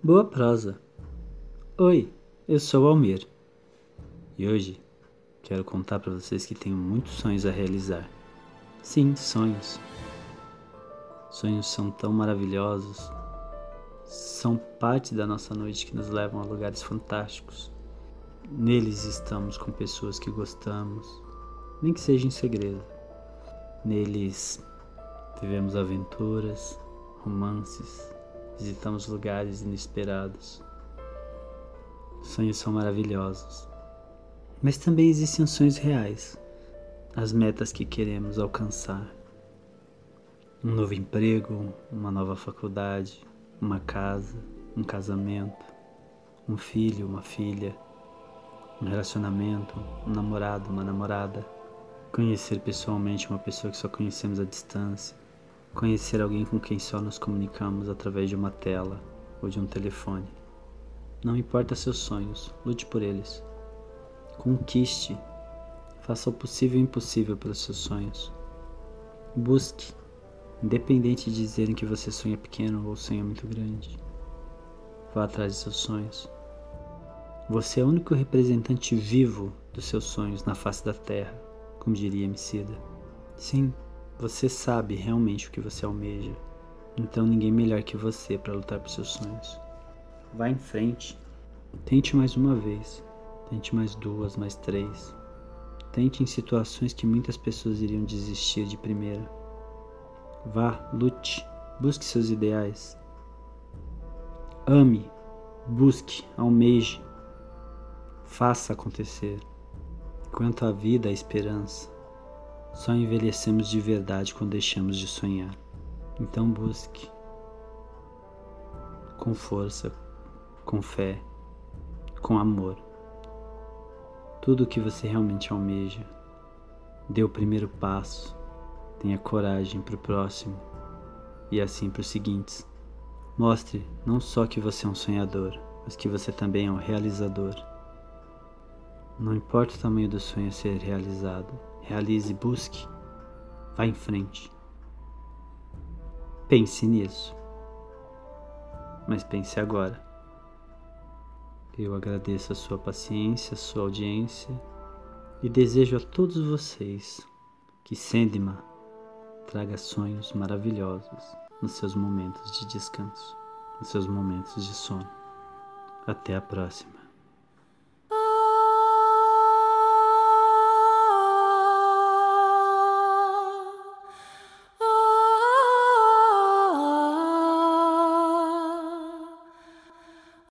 Boa prosa. Oi, eu sou o Almir. E hoje quero contar para vocês que tenho muitos sonhos a realizar. Sim, sonhos. Sonhos são tão maravilhosos, são parte da nossa noite que nos levam a lugares fantásticos. Neles estamos com pessoas que gostamos, nem que seja em segredo. Neles vivemos aventuras, romances, visitamos lugares inesperados. Sonhos são maravilhosos. Mas também existem os sonhos reais, as metas que queremos alcançar. Um novo emprego, uma nova faculdade, uma casa, um casamento, um filho, uma filha, um relacionamento, um namorado, uma namorada. Conhecer pessoalmente uma pessoa que só conhecemos à distância Conhecer alguém com quem só nos comunicamos através de uma tela ou de um telefone. Não importa seus sonhos, lute por eles. Conquiste. Faça o possível e o impossível pelos seus sonhos. Busque, independente de dizerem que você sonha pequeno ou sonha muito grande. Vá atrás de seus sonhos. Você é o único representante vivo dos seus sonhos na face da terra, como diria Emicida. Sim, você sabe realmente o que você almeja, então ninguém melhor que você para lutar por seus sonhos. Vá em frente. Tente mais uma vez. Tente mais duas, mais três. Tente em situações que muitas pessoas iriam desistir de primeira. Vá, lute, busque seus ideais. Ame, busque, almeje. Faça acontecer. Quanto à vida, a esperança. Só envelhecemos de verdade quando deixamos de sonhar. Então busque com força, com fé, com amor. Tudo o que você realmente almeja. Dê o primeiro passo, tenha coragem para o próximo e assim para os seguintes. Mostre não só que você é um sonhador, mas que você também é um realizador. Não importa o tamanho do sonho a ser realizado, realize, busque, vá em frente. Pense nisso. Mas pense agora. Eu agradeço a sua paciência, a sua audiência e desejo a todos vocês que Sendima traga sonhos maravilhosos nos seus momentos de descanso, nos seus momentos de sono. Até a próxima.